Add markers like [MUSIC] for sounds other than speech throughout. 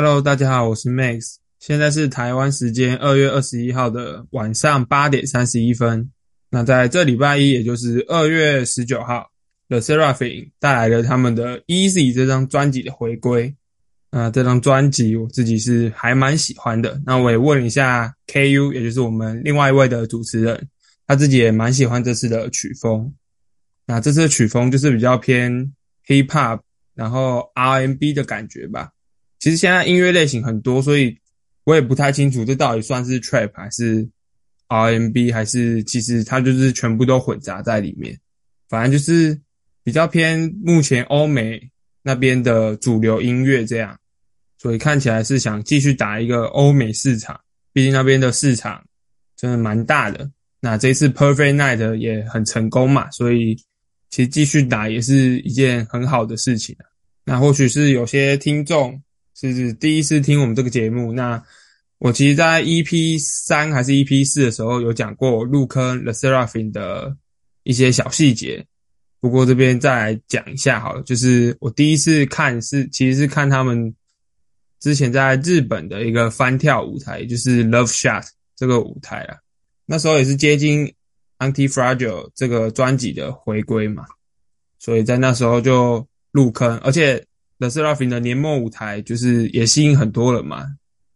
Hello，大家好，我是 Max，现在是台湾时间二月二十一号的晚上八点三十一分。那在这礼拜一，也就是二月十九号，The Seraphim 带来了他们的 Easy 这张专辑的回归。那这张专辑我自己是还蛮喜欢的。那我也问一下 KU，也就是我们另外一位的主持人，他自己也蛮喜欢这次的曲风。那这次的曲风就是比较偏 Hip Hop，然后 R&B 的感觉吧。其实现在音乐类型很多，所以我也不太清楚这到底算是 Trap 还是 RMB，还是其实它就是全部都混杂在里面。反正就是比较偏目前欧美那边的主流音乐这样，所以看起来是想继续打一个欧美市场，毕竟那边的市场真的蛮大的。那这次 Perfect Night 也很成功嘛，所以其实继续打也是一件很好的事情那或许是有些听众。是第一次听我们这个节目，那我其实，在 EP 三还是 EP 四的时候有讲过入坑 The Seraphim 的一些小细节，不过这边再来讲一下好了，就是我第一次看是其实是看他们之前在日本的一个翻跳舞台，就是 Love Shot 这个舞台啊，那时候也是接近 Anti Fragile 这个专辑的回归嘛，所以在那时候就入坑，而且。The Seraphim 的年末舞台就是也吸引很多人嘛，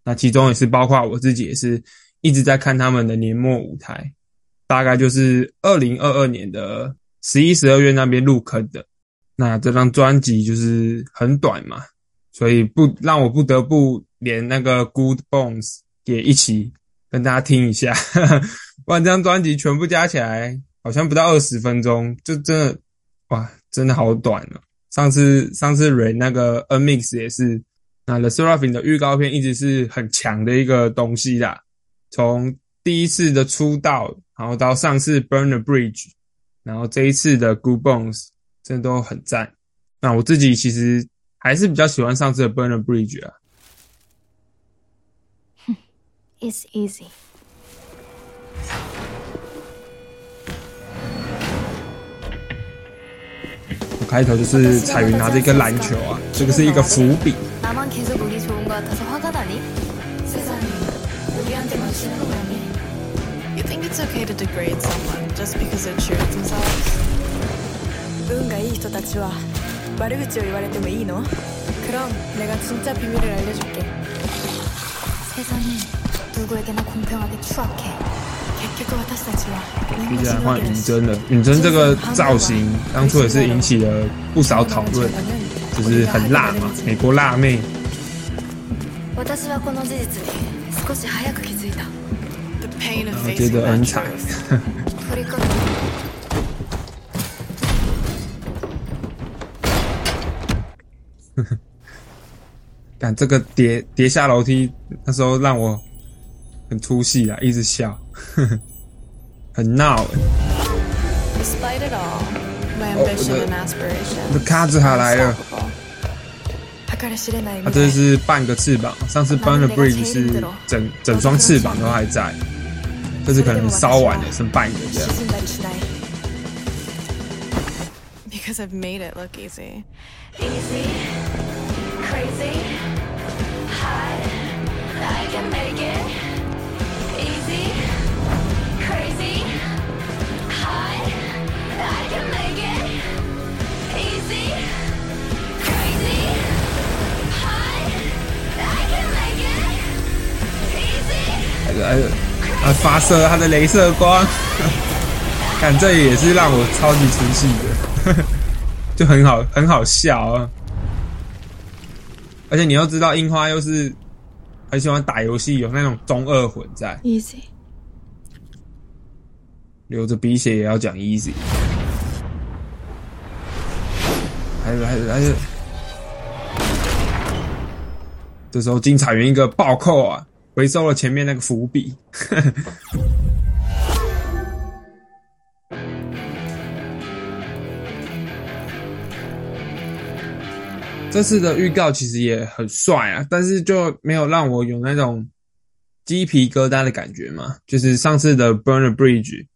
那其中也是包括我自己，也是一直在看他们的年末舞台，大概就是二零二二年的十一、十二月那边入坑的。那这张专辑就是很短嘛，所以不让我不得不连那个 Good Bones 也一起跟大家听一下，[LAUGHS] 不然这张专辑全部加起来好像不到二十分钟，就真的哇，真的好短了。上次上次 Rain 那个 N Mix 也是，那 The Seraphim 的预告片一直是很强的一个东西啦。从第一次的出道，然后到上次 Burn the Bridge，然后这一次的 Good Bones，真的都很赞。那我自己其实还是比较喜欢上次的 Burn the Bridge 啊。[LAUGHS] It's easy. 开头就是彩云拿着一个篮球啊，这个是一个伏笔。你喜欢换云真的云真这个造型当初也是引起了不少讨论就是很辣嘛美国辣妹。我当时在空中觉得很惨。呵呵但这个叠叠下楼梯那时候让我很出戏啊一直笑。[LAUGHS] 很闹。我的卡子还来了，他这是半个翅膀，上次 Burn the Bridge 是整整双翅膀都还在，这次可能烧完了，剩半个这样。哎，啊！发射他的镭射光，[LAUGHS] 看这也是让我超级出戏的，[LAUGHS] 就很好，很好笑啊！而且你要知道，樱花又是很喜欢打游戏，有那种中二魂在。Easy，流着鼻血也要讲 Easy，还是还是还是，这时候金彩云一个暴扣啊！回收了前面那个伏笔。[LAUGHS] 这次的预告其实也很帅啊，但是就没有让我有那种鸡皮疙瘩的感觉嘛。就是上次的 Burn the Bridge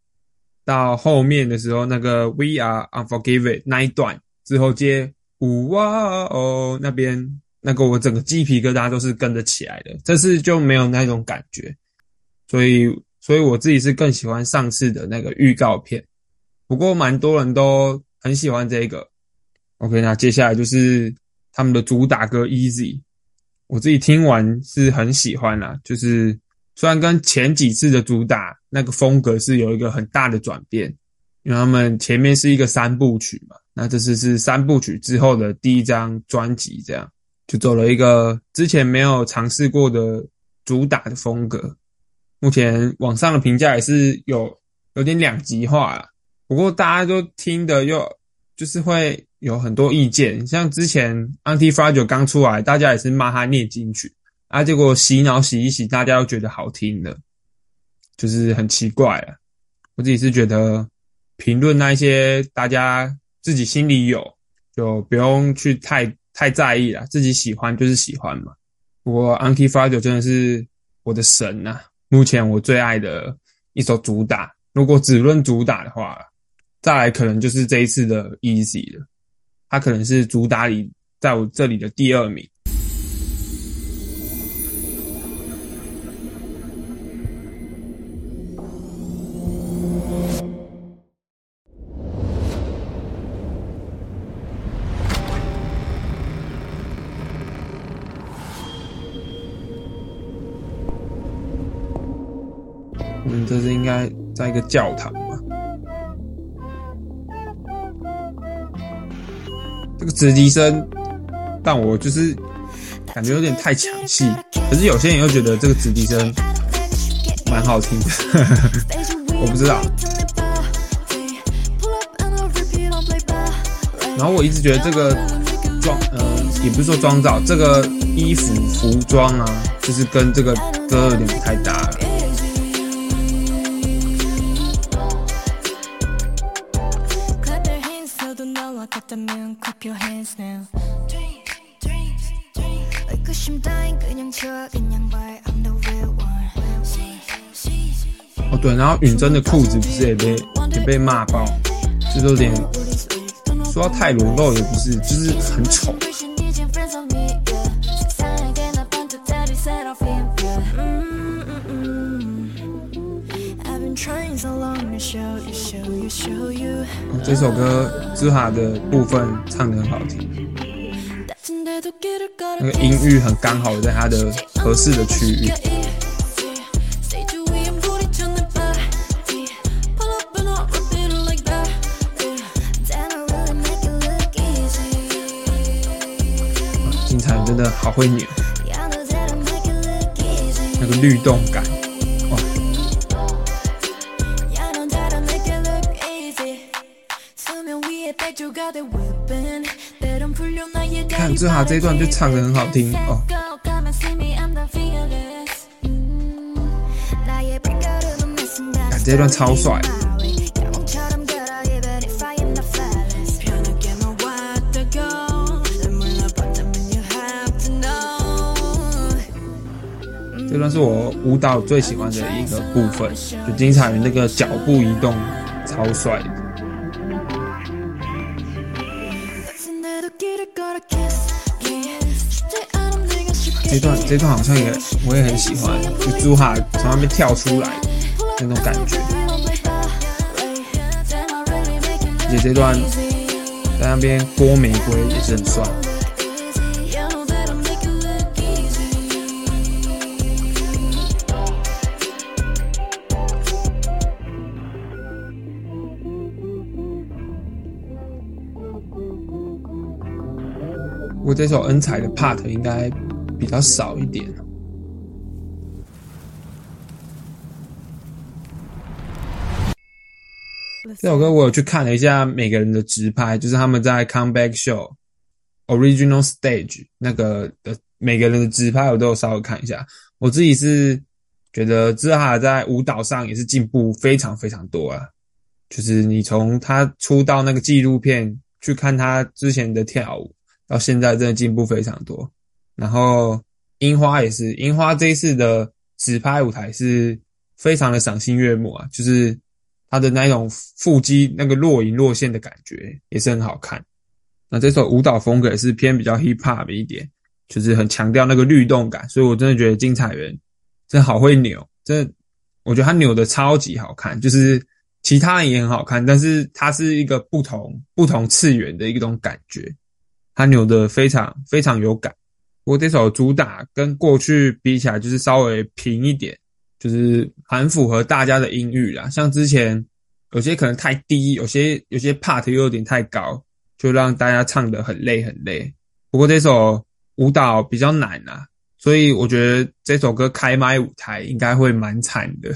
到后面的时候，那个 We Are Unforgiven 那一段之后接呜哇哦那边。那个我整个鸡皮疙瘩都是跟着起来的。这次就没有那种感觉，所以所以我自己是更喜欢上次的那个预告片。不过蛮多人都很喜欢这个。OK，那接下来就是他们的主打歌《Easy》，我自己听完是很喜欢啦。就是虽然跟前几次的主打那个风格是有一个很大的转变，因为他们前面是一个三部曲嘛，那这次是三部曲之后的第一张专辑，这样就走了一个之前没有尝试过的主打的风格。目前网上的评价也是有有点两极化了，不过大家都听的又就是会。有很多意见，像之前 Anti-Fragile 刚出来，大家也是骂他念经曲啊，结果洗脑洗一洗，大家又觉得好听的，就是很奇怪啊。我自己是觉得评论那一些，大家自己心里有，就不用去太太在意了，自己喜欢就是喜欢嘛。不过 a n k i Fragile 真的是我的神呐，目前我最爱的一首主打。如果只论主打的话，再来可能就是这一次的 Easy 了。它可能是主打里在我这里的第二名。这是应该在一个教堂嘛。这个直笛声，但我就是感觉有点太抢戏，可是有些人又觉得这个直笛声蛮好听的，[LAUGHS] 我不知道。然后我一直觉得这个装，呃，也不是说妆造，这个衣服服装啊，就是跟这个歌有点不太搭了。[LAUGHS] 哦对，然后允真的裤子不是也被也被骂爆，就是有点说到太裸露也不是，就是很丑。这首歌之哈的部分唱的很好听，那个音域很刚好在它的合适的区域。金彩真的好会扭，那个律动感。看志哈这一段就唱的很好听哦，看这段超帅。这段是我舞蹈最喜欢的一个部分，就金彩云那个脚步移动超帅。这这段好像也我也很喜欢，就朱哈从那边跳出来那种感觉，而且这段在那边播玫瑰也是很帅。我这首恩彩的 part 应该。比较少一点。这首歌我有去看了一下每个人的直拍，就是他们在 Comeback Show Original Stage 那个的每个人的直拍，我都有稍微看一下。我自己是觉得芝哈在舞蹈上也是进步非常非常多啊。就是你从他出道那个纪录片去看他之前的跳舞，到现在真的进步非常多。然后樱花也是，樱花这一次的直拍舞台是非常的赏心悦目啊，就是它的那种腹肌那个若隐若现的感觉也是很好看。那这首舞蹈风格也是偏比较 hip hop 一点，就是很强调那个律动感，所以我真的觉得金彩媛真好会扭，真的我觉得他扭的超级好看，就是其他人也很好看，但是他是一个不同不同次元的一种感觉，他扭的非常非常有感。不过这首主打跟过去比起来，就是稍微平一点，就是很符合大家的音域啦。像之前有些可能太低，有些有些 part 又有点太高，就让大家唱得很累很累。不过这首舞蹈比较难啊，所以我觉得这首歌开麦舞台应该会蛮惨的。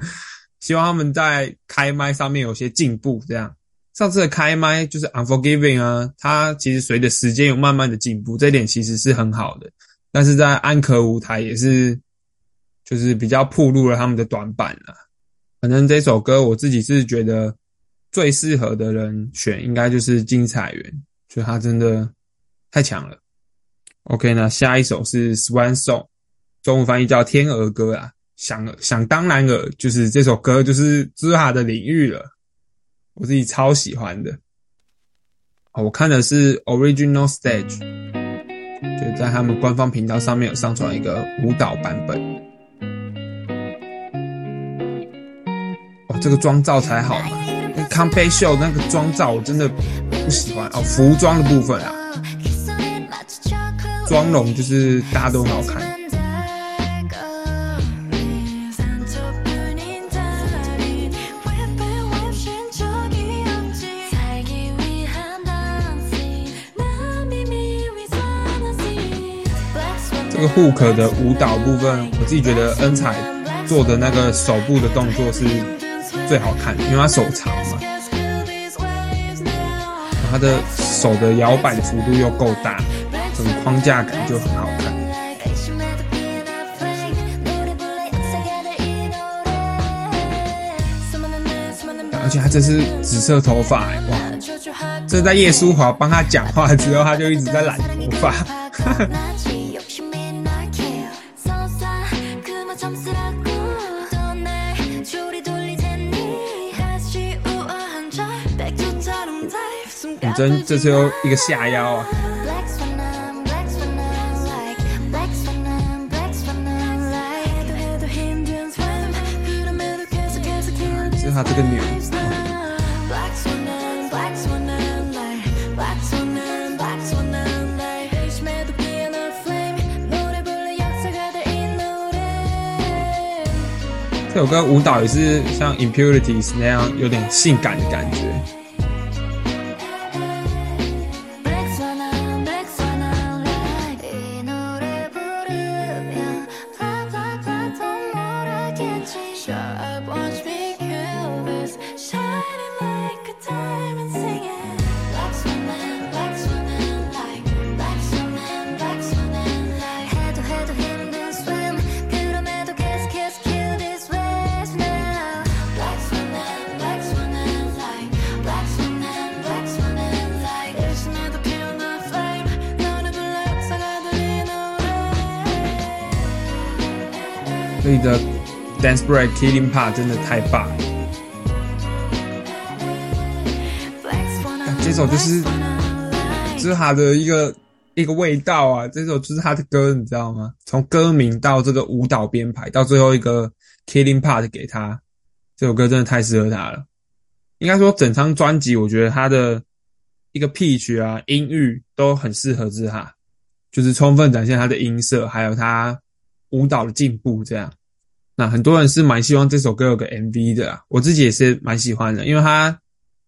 [LAUGHS] 希望他们在开麦上面有些进步。这样上次的开麦就是 Unforgiving 啊，它其实随着时间有慢慢的进步，这点其实是很好的。但是在安可舞台也是，就是比较暴露了他们的短板了。反正这首歌我自己是觉得最适合的人选应该就是金彩媛，就他真的太强了。OK，那下一首是 Swan Song，中文翻译叫天鹅歌啊。想想当然了，就是这首歌就是芝哈的领域了，我自己超喜欢的。哦我看的是 Original Stage，就在他们官方频道上面有上传一个舞蹈版本。哦，这个妆造才好嘛！那 c o m p a Show 那个妆造我真的不喜欢哦，服装的部分啊，妆容就是大家都很好看。这个 hook 的舞蹈部分，我自己觉得恩彩做的那个手部的动作是最好看，因为他手长嘛，他的手的摇摆幅度又够大，整个框架感就很好看。而且他这是紫色头发，哇！这在叶舒华帮他讲话之后，他就一直在染头发。真，这次又一个下腰啊！是他这个扭。这首歌舞蹈也是像 Impurities 那样，有点性感的感觉。Dance break killing part 真的太棒了，这首就是这是他的一个一个味道啊，这首就是他的歌，你知道吗？从歌名到这个舞蹈编排，到最后一个 killing part 给他，这首歌真的太适合他了。应该说整张专辑，我觉得他的一个 pitch 啊音域都很适合之哈，就是充分展现他的音色，还有他。舞蹈的进步，这样，那很多人是蛮希望这首歌有个 MV 的，我自己也是蛮喜欢的，因为它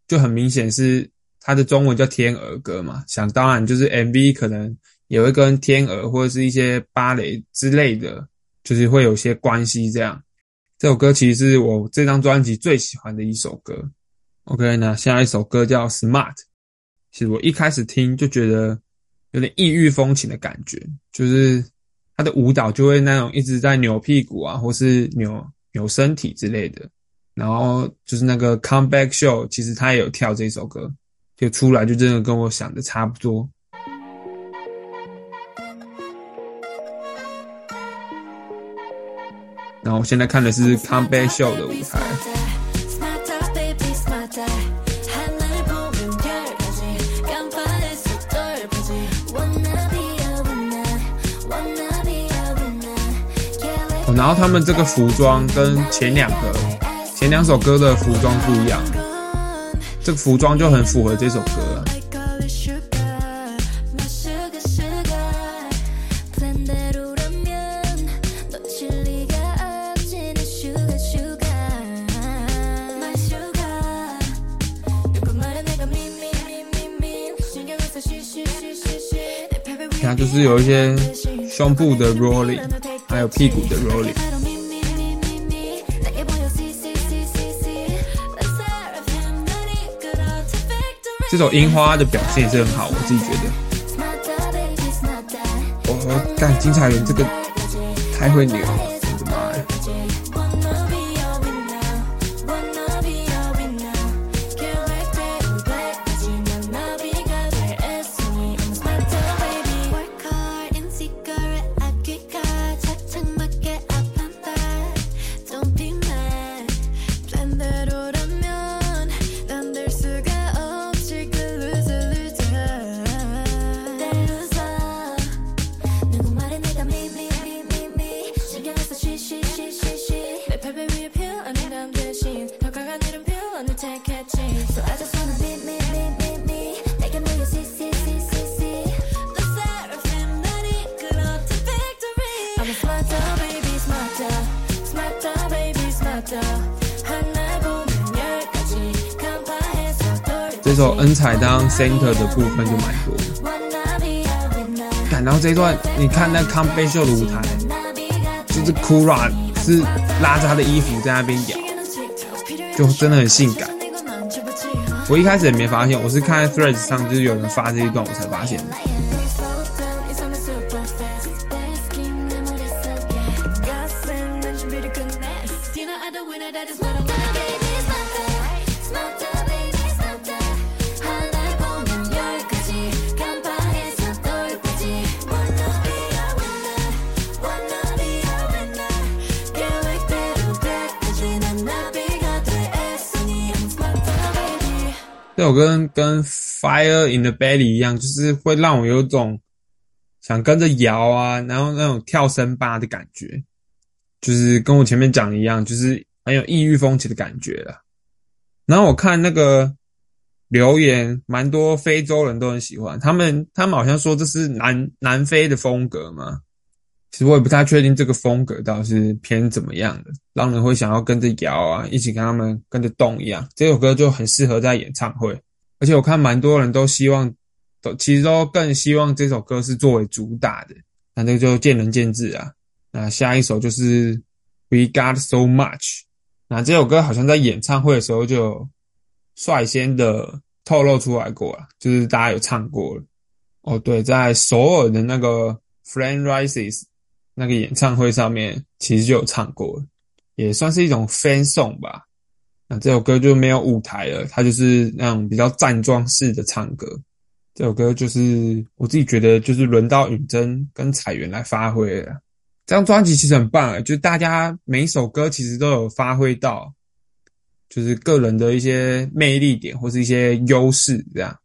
就很明显是它的中文叫《天鹅歌》嘛，想当然就是 MV 可能也会跟天鹅或者是一些芭蕾之类的，就是会有些关系。这样，这首歌其实是我这张专辑最喜欢的一首歌。OK，那下一首歌叫《Smart》，其实我一开始听就觉得有点异域风情的感觉，就是。他的舞蹈就会那种一直在扭屁股啊，或是扭扭身体之类的。然后就是那个 Comeback Show，其实他也有跳这首歌，就出来就真的跟我想的差不多。然后我现在看的是 Comeback Show 的舞台。然后他们这个服装跟前两个，前两首歌的服装不一样，这个服装就很符合这首歌，它就是有一些胸部的 rolling。还有屁股的 rolling 这首《樱花》的表现也是很好，我自己觉得。哦干，金彩云这个太会扭了首恩彩当 center 的部分就蛮多的。Wanna be a winner 干然后这一段你看那康贝秀的舞台，就是 Kura 是拉着他的衣服在那边摇，就真的很性感。我一开始也没发现，我是看在 Threads 上就是有人发这一段，我才发现的。这首歌跟 Fire in the Belly 一样，就是会让我有种想跟着摇啊，然后那种跳森巴的感觉，就是跟我前面讲的一样，就是很有异域风情的感觉了。然后我看那个留言，蛮多非洲人都很喜欢，他们他们好像说这是南南非的风格嘛。其实我也不太确定这个风格到底是偏怎么样的，让人会想要跟着摇啊，一起跟他们跟着动一样。这首歌就很适合在演唱会，而且我看蛮多人都希望，都其实都更希望这首歌是作为主打的，那这个就见仁见智啊。那下一首就是 We Got So Much，那这首歌好像在演唱会的时候就率先的透露出来过了，就是大家有唱过了。哦，对，在首尔的那个 Flame Rises 那个演唱会上面，其实就有唱过，也算是一种 fan song 吧。那这首歌就没有舞台了，它就是那种比较站桩式的唱歌。这首歌就是我自己觉得，就是轮到允真跟彩媛来发挥了。这张专辑其实很棒啊，就大家每一首歌其实都有发挥到，就是个人的一些魅力点或是一些优势这样。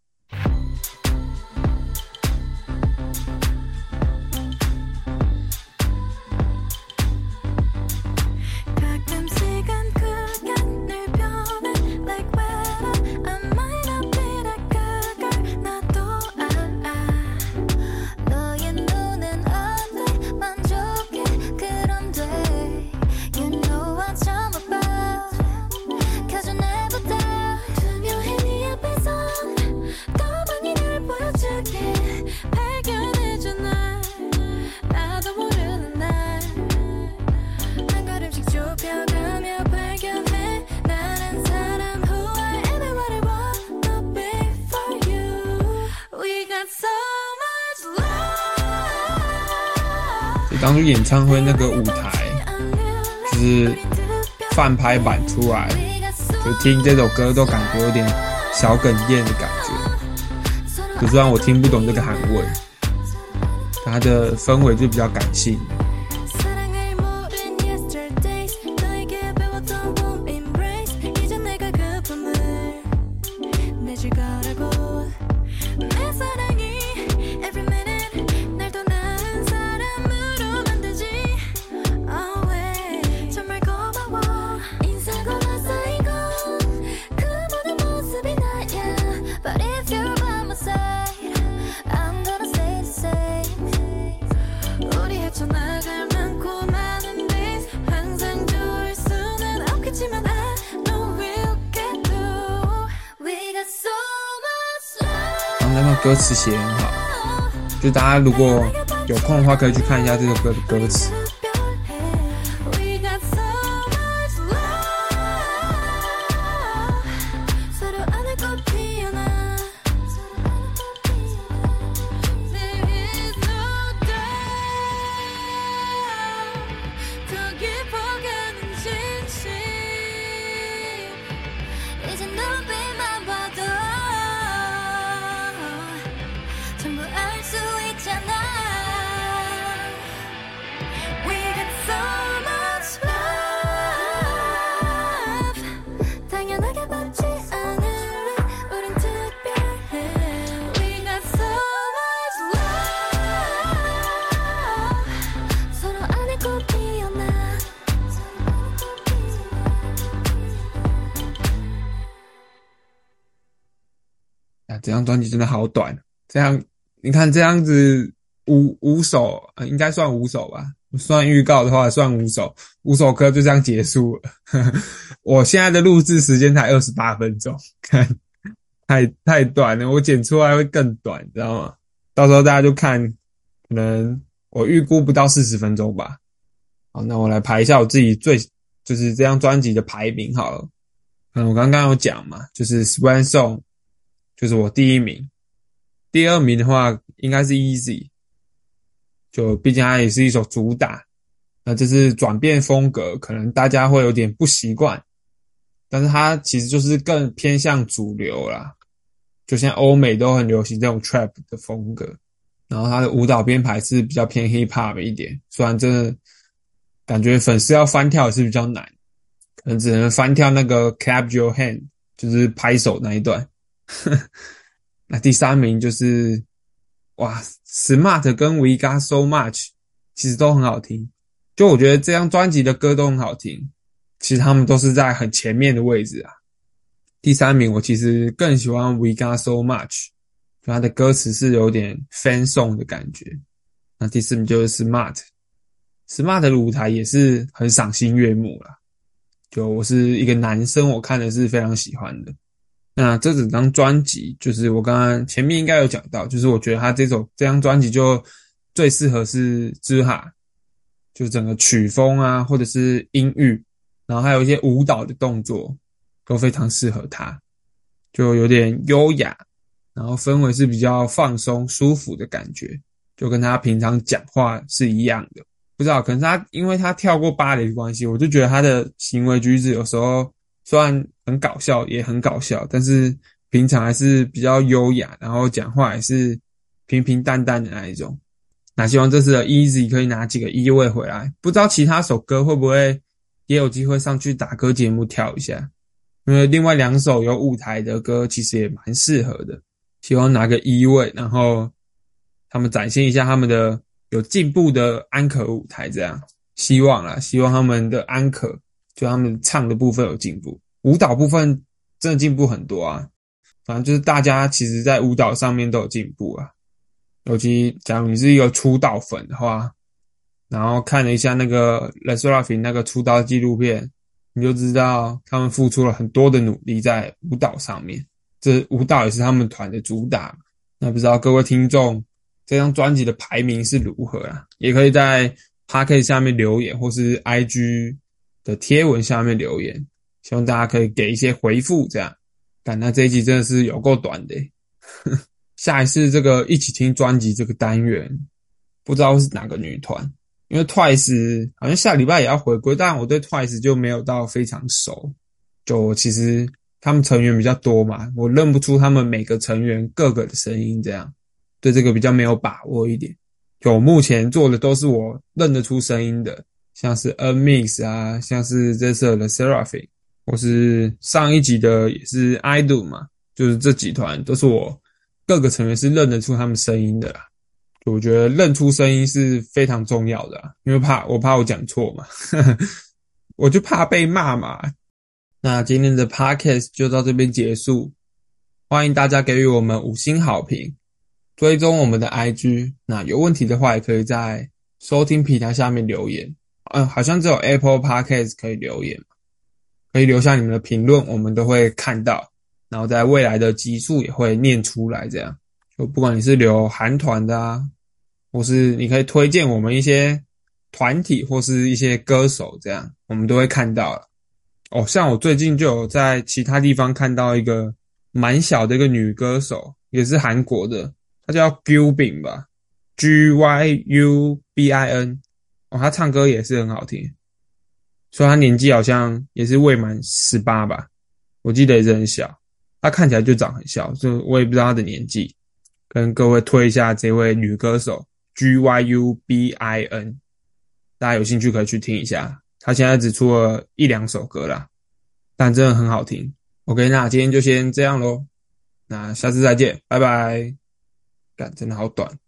演唱会那个舞台，就是翻拍版出来，就听这首歌都感觉有点小哽咽的感觉。就虽然我听不懂这个韩文，它的氛围就比较感性。歌词写得很好，就大家如果有空的话，可以去看一下这首歌的歌词。这张专辑真的好短，这样你看这样子五五首，呃，应该算五首吧，算预告的话算五首，五首歌就这样结束了。[LAUGHS] 我现在的录制时间才二十八分钟，看 [LAUGHS] 太太短了，我剪出来会更短，你知道吗？到时候大家就看，可能我预估不到四十分钟吧。好，那我来排一下我自己最就是这张专辑的排名好了。嗯，我刚刚有讲嘛，就是《Swan Song》就是我第一名，第二名的话应该是 Easy，就毕竟它也是一首主打，那这是转变风格，可能大家会有点不习惯，但是它其实就是更偏向主流啦，就像欧美都很流行这种 trap 的风格，然后它的舞蹈编排是比较偏 hip hop 一点，虽然真的感觉粉丝要翻跳也是比较难，可能只能翻跳那个 clap your hand，就是拍手那一段。[LAUGHS] 那第三名就是哇，Smart 跟 We Got So Much 其实都很好听，就我觉得这张专辑的歌都很好听，其实他们都是在很前面的位置啊。第三名我其实更喜欢 We Got So Much，就它的歌词是有点 fan song 的感觉。那第四名就是 Smart，Smart 的舞台也是很赏心悦目啦。就我是一个男生，我看的是非常喜欢的。那这整张专辑，就是我刚刚前面应该有讲到，就是我觉得他这首这张专辑就最适合是之哈，就整个曲风啊，或者是音域，然后还有一些舞蹈的动作，都非常适合他，就有点优雅，然后氛围是比较放松、舒服的感觉，就跟他平常讲话是一样的。不知道，可能他因为他跳过芭蕾的关系，我就觉得他的行为举止有时候。虽然很搞笑，也很搞笑，但是平常还是比较优雅，然后讲话也是平平淡淡的那一种。那希望这次的 Easy 可以拿几个一位回来，不知道其他首歌会不会也有机会上去打歌节目跳一下，因为另外两首有舞台的歌其实也蛮适合的。希望拿个一位，然后他们展现一下他们的有进步的安可舞台，这样希望啦，希望他们的安可。就他们唱的部分有进步，舞蹈部分真的进步很多啊。反正就是大家其实在舞蹈上面都有进步啊。尤其假如你是一个出道粉的话，然后看了一下那个 l e s r a f i n 那个出道纪录片，你就知道他们付出了很多的努力在舞蹈上面。这舞蹈也是他们团的主打。那不知道各位听众这张专辑的排名是如何啊？也可以在 p a r k 下面留言，或是 IG。的贴文下面留言，希望大家可以给一些回复。这样，但那这一集真的是有够短的。[LAUGHS] 下一次这个一起听专辑这个单元，不知道是哪个女团，因为 Twice 好像下礼拜也要回归，但我对 Twice 就没有到非常熟。就其实他们成员比较多嘛，我认不出他们每个成员各个的声音，这样对这个比较没有把握一点。就目前做的都是我认得出声音的。像是 A Mix 啊，像是这次的 Seraphim，或是上一集的也是 I Do 嘛，就是这几团都是我各个成员是认得出他们声音的啦。我觉得认出声音是非常重要的，因为怕我怕我讲错嘛，[LAUGHS] 我就怕被骂嘛。那今天的 Podcast 就到这边结束，欢迎大家给予我们五星好评，追踪我们的 IG。那有问题的话，也可以在收听平台下面留言。嗯，好像只有 Apple Podcast 可以留言，可以留下你们的评论，我们都会看到，然后在未来的集数也会念出来。这样，就不管你是留韩团的啊，或是你可以推荐我们一些团体或是一些歌手，这样我们都会看到了。哦，像我最近就有在其他地方看到一个蛮小的一个女歌手，也是韩国的，她叫 Gyubin 吧，G Y U B I N。哦，她唱歌也是很好听，所以她年纪好像也是未满十八吧，我记得也是很小。她看起来就长很小，就我也不知道她的年纪。跟各位推一下这位女歌手 G Y U B I N，大家有兴趣可以去听一下。她现在只出了一两首歌啦，但真的很好听。OK，那今天就先这样喽，那下次再见，拜拜。干，真的好短。